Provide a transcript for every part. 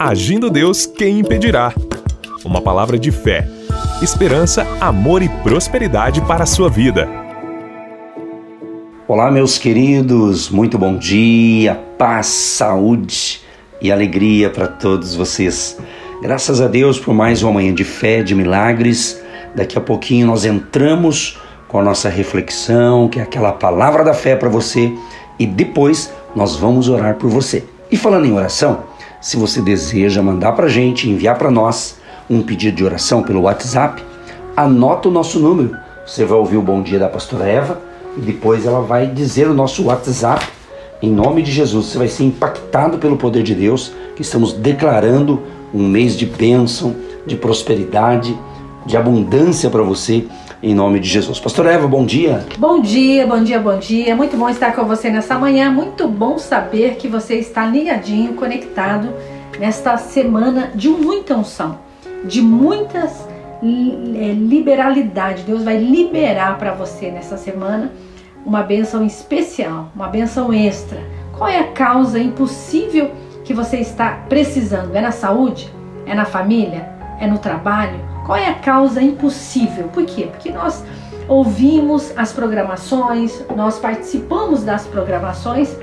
Agindo Deus, quem impedirá? Uma palavra de fé, esperança, amor e prosperidade para a sua vida. Olá, meus queridos, muito bom dia, paz, saúde e alegria para todos vocês. Graças a Deus por mais uma manhã de fé, de milagres. Daqui a pouquinho nós entramos com a nossa reflexão, que é aquela palavra da fé para você, e depois nós vamos orar por você. E falando em oração, se você deseja mandar para a gente, enviar para nós um pedido de oração pelo WhatsApp, anota o nosso número. Você vai ouvir o Bom Dia da Pastora Eva e depois ela vai dizer o nosso WhatsApp. Em nome de Jesus, você vai ser impactado pelo poder de Deus, que estamos declarando um mês de bênção, de prosperidade, de abundância para você em nome de Jesus. Pastor Eva, bom dia. Bom dia, bom dia, bom dia. Muito bom estar com você nessa manhã. Muito bom saber que você está ligadinho, conectado nesta semana de muita unção, de muitas é, liberalidade. Deus vai liberar para você nessa semana uma bênção especial, uma bênção extra. Qual é a causa impossível que você está precisando? É na saúde? É na família? É no trabalho? Qual é a causa impossível? Por quê? Porque nós ouvimos as programações, nós participamos das programações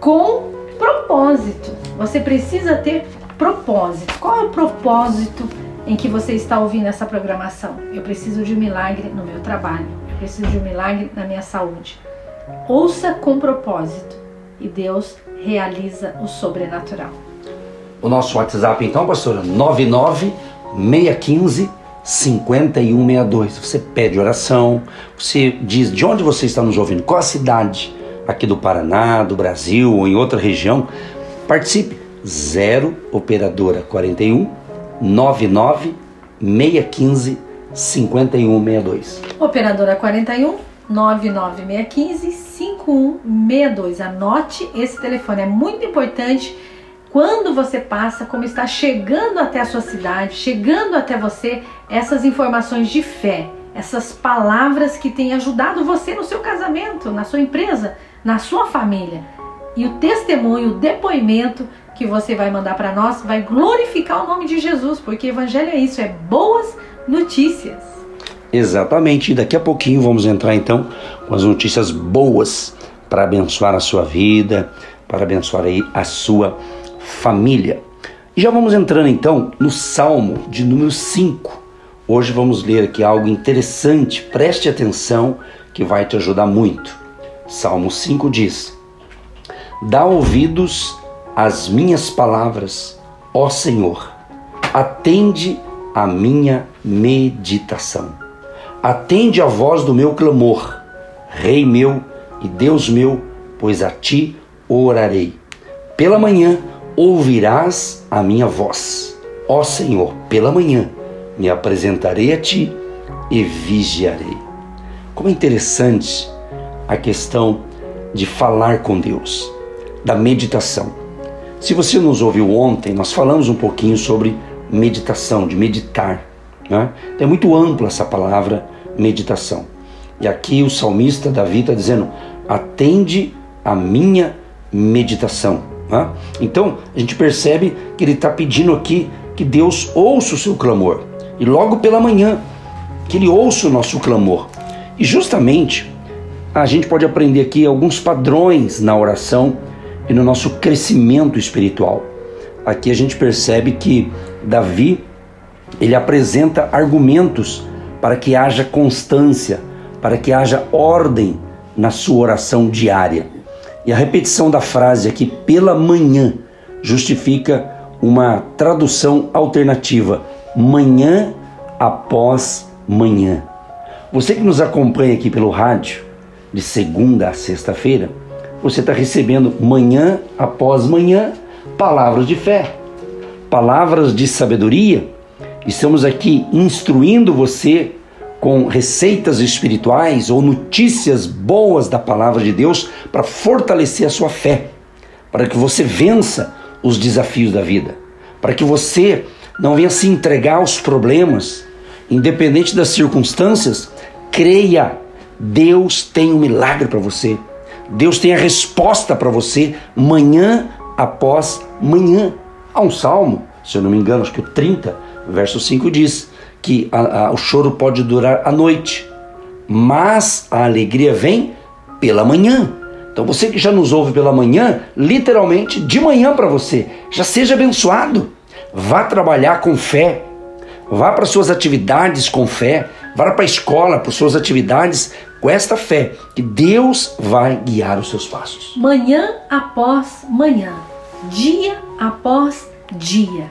com propósito. Você precisa ter propósito. Qual é o propósito em que você está ouvindo essa programação? Eu preciso de um milagre no meu trabalho. Eu preciso de um milagre na minha saúde. Ouça com propósito e Deus realiza o sobrenatural. O nosso WhatsApp então, pastora, 99 615 5162. Você pede oração, você diz de onde você está nos ouvindo, qual a cidade aqui do Paraná, do Brasil ou em outra região. Participe. 0 operadora 41 99 615 5162. Operadora 41 99615 5162. Anote esse telefone, é muito importante quando você passa, como está chegando até a sua cidade, chegando até você essas informações de fé, essas palavras que têm ajudado você no seu casamento, na sua empresa, na sua família. E o testemunho, o depoimento que você vai mandar para nós vai glorificar o nome de Jesus, porque evangelho é isso, é boas notícias. Exatamente, e daqui a pouquinho vamos entrar então com as notícias boas para abençoar a sua vida, para abençoar aí a sua família. E já vamos entrando então no Salmo de número 5. Hoje vamos ler aqui algo interessante, preste atenção que vai te ajudar muito. Salmo 5 diz: Dá ouvidos às minhas palavras, ó Senhor, atende a minha meditação. Atende a voz do meu clamor, Rei meu e Deus meu, pois a ti orarei. Pela manhã, ouvirás a minha voz. Ó Senhor, pela manhã me apresentarei a ti e vigiarei. Como é interessante a questão de falar com Deus, da meditação. Se você nos ouviu ontem, nós falamos um pouquinho sobre meditação, de meditar. Né? É muito ampla essa palavra meditação. E aqui o salmista Davi está dizendo: atende a minha meditação. Né? Então a gente percebe que ele está pedindo aqui que Deus ouça o seu clamor e logo pela manhã que ele ouça o nosso clamor. E justamente a gente pode aprender aqui alguns padrões na oração e no nosso crescimento espiritual. Aqui a gente percebe que Davi ele apresenta argumentos para que haja constância, para que haja ordem na sua oração diária. E a repetição da frase aqui, pela manhã, justifica uma tradução alternativa: manhã após manhã. Você que nos acompanha aqui pelo rádio, de segunda a sexta-feira, você está recebendo manhã após manhã palavras de fé, palavras de sabedoria. Estamos aqui instruindo você com receitas espirituais ou notícias boas da palavra de Deus para fortalecer a sua fé, para que você vença os desafios da vida, para que você não venha se entregar aos problemas, independente das circunstâncias, creia, Deus tem um milagre para você. Deus tem a resposta para você manhã após manhã. Há um salmo, se eu não me engano, acho que o 30, verso 5 diz que a, a, o choro pode durar a noite, mas a alegria vem pela manhã. Então você que já nos ouve pela manhã, literalmente de manhã para você, já seja abençoado. Vá trabalhar com fé. Vá para suas atividades com fé. Vá para a escola, para suas atividades com esta fé, que Deus vai guiar os seus passos. Manhã após manhã, dia após dia,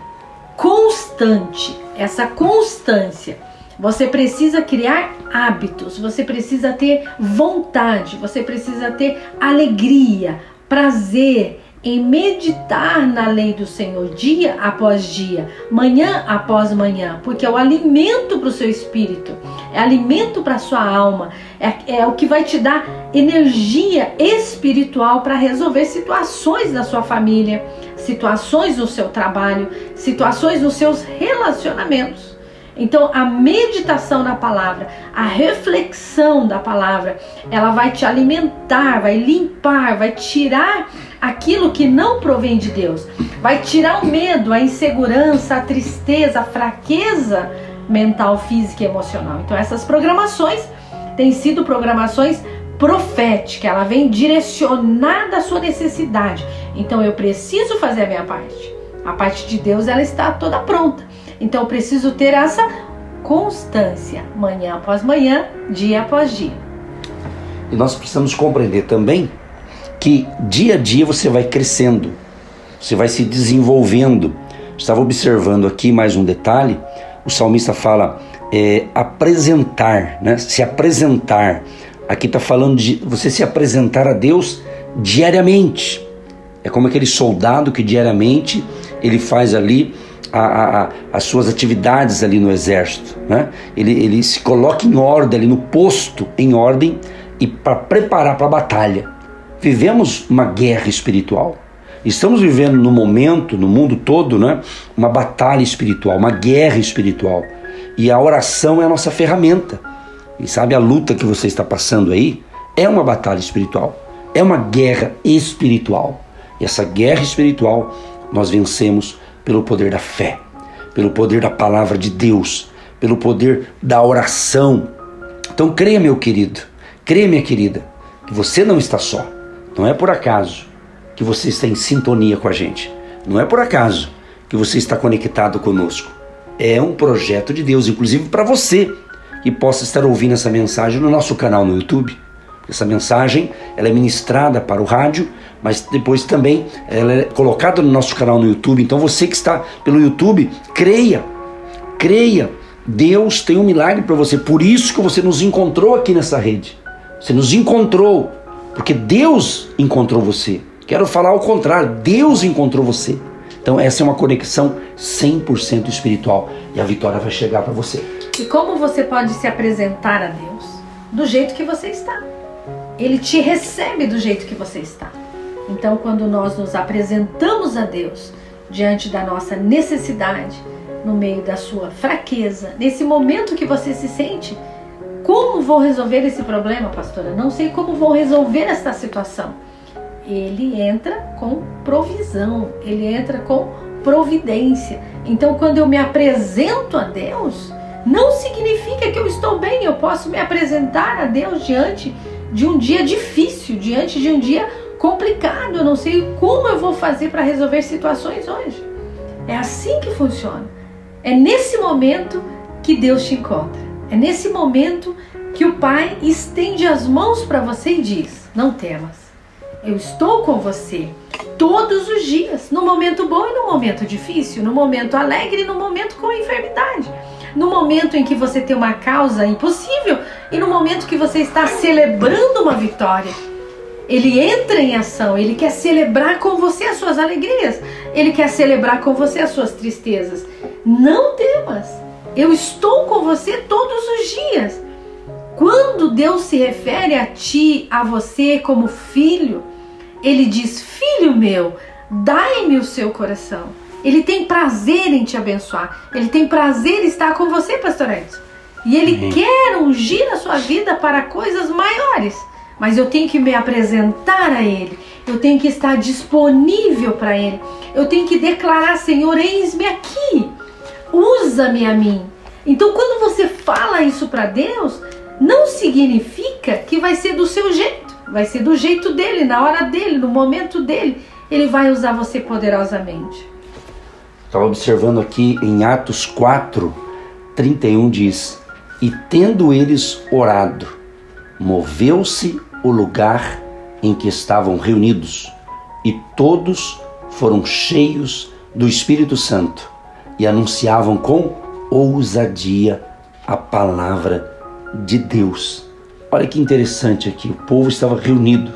constante, essa constância. Você precisa criar hábitos, você precisa ter vontade, você precisa ter alegria, prazer, em meditar na lei do Senhor dia após dia, manhã após manhã, porque é o alimento para o seu espírito, é alimento para a sua alma, é, é o que vai te dar energia espiritual para resolver situações da sua família, situações no seu trabalho, situações nos seus relacionamentos. Então, a meditação na palavra, a reflexão da palavra, ela vai te alimentar, vai limpar, vai tirar aquilo que não provém de Deus, vai tirar o medo, a insegurança, a tristeza, a fraqueza mental, física e emocional. Então, essas programações têm sido programações proféticas, ela vem direcionada à sua necessidade. Então, eu preciso fazer a minha parte. A parte de Deus, ela está toda pronta. Então preciso ter essa constância, manhã após manhã, dia após dia. E nós precisamos compreender também que dia a dia você vai crescendo, você vai se desenvolvendo. Estava observando aqui mais um detalhe: o salmista fala é, apresentar, né? se apresentar. Aqui está falando de você se apresentar a Deus diariamente. É como aquele soldado que diariamente ele faz ali a, a, as suas atividades ali no exército. Né? Ele, ele se coloca em ordem ali no posto, em ordem, e para preparar para a batalha. Vivemos uma guerra espiritual. Estamos vivendo no momento, no mundo todo, né, uma batalha espiritual, uma guerra espiritual. E a oração é a nossa ferramenta. E sabe, a luta que você está passando aí é uma batalha espiritual, é uma guerra espiritual. E essa guerra espiritual nós vencemos pelo poder da fé, pelo poder da palavra de Deus, pelo poder da oração. Então creia, meu querido, creia, minha querida, que você não está só. Não é por acaso que você está em sintonia com a gente. Não é por acaso que você está conectado conosco. É um projeto de Deus, inclusive para você que possa estar ouvindo essa mensagem no nosso canal no YouTube. Essa mensagem ela é ministrada para o rádio, mas depois também ela é colocada no nosso canal no YouTube. Então você que está pelo YouTube, creia, creia. Deus tem um milagre para você. Por isso que você nos encontrou aqui nessa rede. Você nos encontrou porque Deus encontrou você. Quero falar ao contrário, Deus encontrou você. Então essa é uma conexão 100% espiritual e a vitória vai chegar para você. E como você pode se apresentar a Deus? Do jeito que você está. Ele te recebe do jeito que você está. Então, quando nós nos apresentamos a Deus diante da nossa necessidade, no meio da sua fraqueza, nesse momento que você se sente, como vou resolver esse problema, pastora? Não sei como vou resolver esta situação. Ele entra com provisão, ele entra com providência. Então, quando eu me apresento a Deus, não significa que eu estou bem, eu posso me apresentar a Deus diante de um dia difícil, diante de um dia complicado. Eu não sei como eu vou fazer para resolver situações hoje. É assim que funciona. É nesse momento que Deus te encontra. É nesse momento que o Pai estende as mãos para você e diz: Não temas. Eu estou com você todos os dias, no momento bom e no momento difícil, no momento alegre e no momento com enfermidade no momento em que você tem uma causa impossível e no momento que você está celebrando uma vitória. Ele entra em ação, ele quer celebrar com você as suas alegrias, ele quer celebrar com você as suas tristezas. Não temas, eu estou com você todos os dias. Quando Deus se refere a ti, a você como filho, ele diz: Filho meu, dai-me o seu coração. Ele tem prazer em te abençoar. Ele tem prazer em estar com você, pastor Edson. E ele uhum. quer ungir a sua vida para coisas maiores. Mas eu tenho que me apresentar a ele. eu tenho que estar disponível para Ele. Eu tenho que declarar: Senhor, eis-me aqui, usa-me a mim. Então, quando você fala isso para Deus, não significa que vai ser do seu jeito, vai ser do jeito dele, na hora dele, no momento dele. Ele vai usar você poderosamente. Estava observando aqui em Atos 4, 31 diz: E tendo eles orado, moveu-se o lugar em que estavam reunidos, e todos foram cheios do Espírito Santo e anunciavam com ousadia a palavra de Deus. Olha que interessante aqui, o povo estava reunido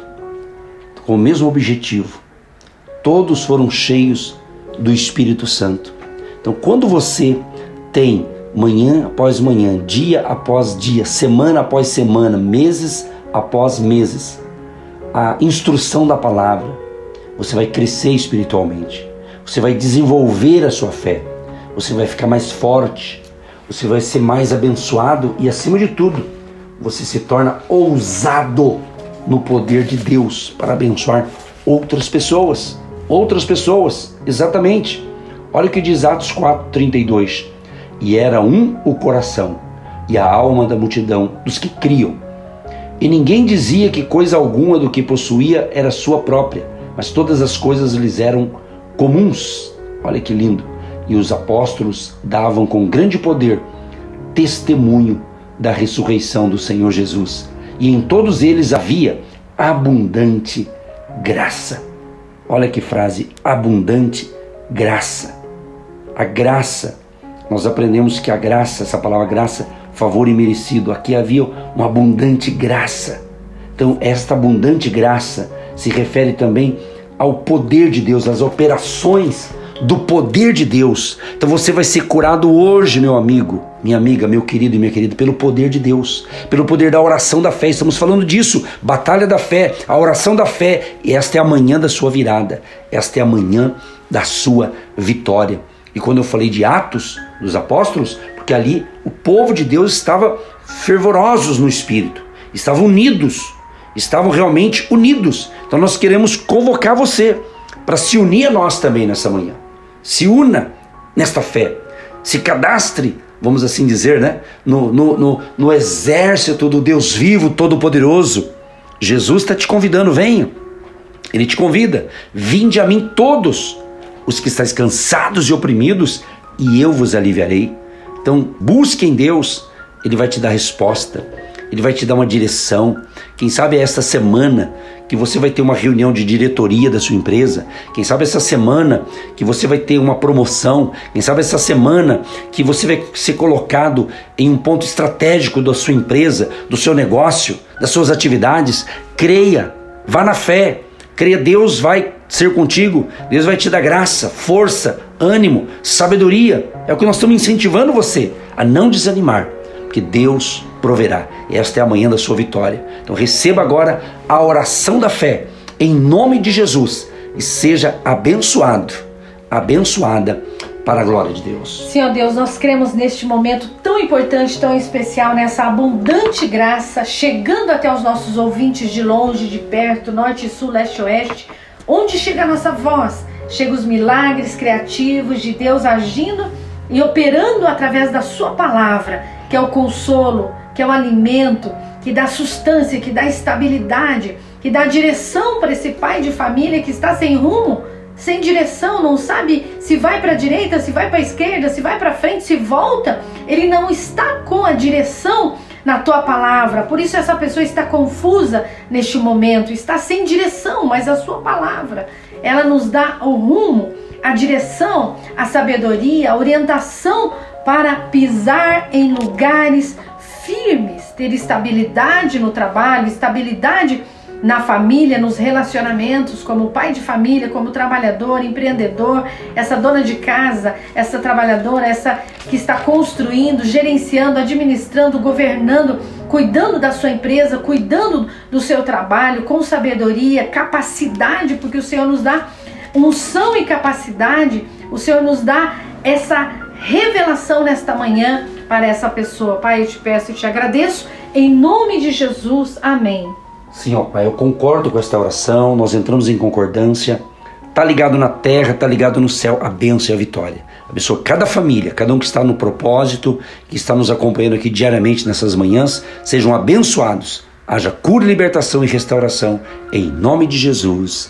com o mesmo objetivo. Todos foram cheios do Espírito Santo. Então, quando você tem manhã após manhã, dia após dia, semana após semana, meses após meses, a instrução da palavra, você vai crescer espiritualmente. Você vai desenvolver a sua fé você vai ficar mais forte, você vai ser mais abençoado e, acima de tudo, você se torna ousado no poder de Deus para abençoar outras pessoas. Outras pessoas, exatamente. Olha o que diz Atos 4:32. E era um o coração e a alma da multidão dos que criam. E ninguém dizia que coisa alguma do que possuía era sua própria, mas todas as coisas lhes eram comuns. Olha que lindo e os apóstolos davam com grande poder testemunho da ressurreição do Senhor Jesus. E em todos eles havia abundante graça. Olha que frase, abundante graça. A graça, nós aprendemos que a graça, essa palavra graça, favor imerecido, aqui havia uma abundante graça. Então, esta abundante graça se refere também ao poder de Deus, às operações do poder de Deus. Então você vai ser curado hoje, meu amigo, minha amiga, meu querido e minha querida, pelo poder de Deus, pelo poder da oração da fé. Estamos falando disso, batalha da fé, a oração da fé. E esta é a manhã da sua virada, esta é a manhã da sua vitória. E quando eu falei de Atos dos Apóstolos, porque ali o povo de Deus estava fervorosos no espírito, estavam unidos, estavam realmente unidos. Então nós queremos convocar você para se unir a nós também nessa manhã se una nesta fé, se cadastre, vamos assim dizer, né? no, no, no, no exército do Deus vivo, todo-poderoso. Jesus está te convidando, venha. Ele te convida, vinde a mim todos os que estáis cansados e oprimidos, e eu vos aliviarei. Então, busque em Deus, Ele vai te dar resposta, Ele vai te dar uma direção. Quem sabe é esta semana que você vai ter uma reunião de diretoria da sua empresa. Quem sabe essa semana que você vai ter uma promoção. Quem sabe essa semana que você vai ser colocado em um ponto estratégico da sua empresa, do seu negócio, das suas atividades. Creia, vá na fé. Creia, Deus vai ser contigo. Deus vai te dar graça, força, ânimo, sabedoria. É o que nós estamos incentivando você a não desanimar, porque Deus proverá. Esta é a manhã da sua vitória. Então receba agora a oração da fé em nome de Jesus e seja abençoado, abençoada para a glória de Deus. Senhor Deus, nós cremos neste momento tão importante, tão especial, nessa abundante graça chegando até os nossos ouvintes de longe, de perto, norte, sul, leste, oeste, onde chega a nossa voz, chega os milagres criativos de Deus agindo e operando através da sua palavra, que é o consolo, que é o alimento, que dá sustância, que dá estabilidade, que dá direção para esse pai de família que está sem rumo, sem direção, não sabe se vai para a direita, se vai para a esquerda, se vai para frente, se volta. Ele não está com a direção na tua palavra. Por isso essa pessoa está confusa neste momento, está sem direção, mas a sua palavra, ela nos dá o rumo, a direção, a sabedoria, a orientação para pisar em lugares firmes, ter estabilidade no trabalho, estabilidade na família, nos relacionamentos, como pai de família, como trabalhador, empreendedor, essa dona de casa, essa trabalhadora, essa que está construindo, gerenciando, administrando, governando, cuidando da sua empresa, cuidando do seu trabalho, com sabedoria, capacidade, porque o Senhor nos dá unção e capacidade, o Senhor nos dá essa revelação nesta manhã para essa pessoa. Pai, eu te peço e te agradeço. Em nome de Jesus, amém. Sim, ó Pai, eu concordo com esta oração, nós entramos em concordância. Tá ligado na terra, tá ligado no céu, a bênção e a vitória. Abençoa cada família, cada um que está no propósito, que está nos acompanhando aqui diariamente nessas manhãs, sejam abençoados. Haja cura, libertação e restauração, em nome de Jesus.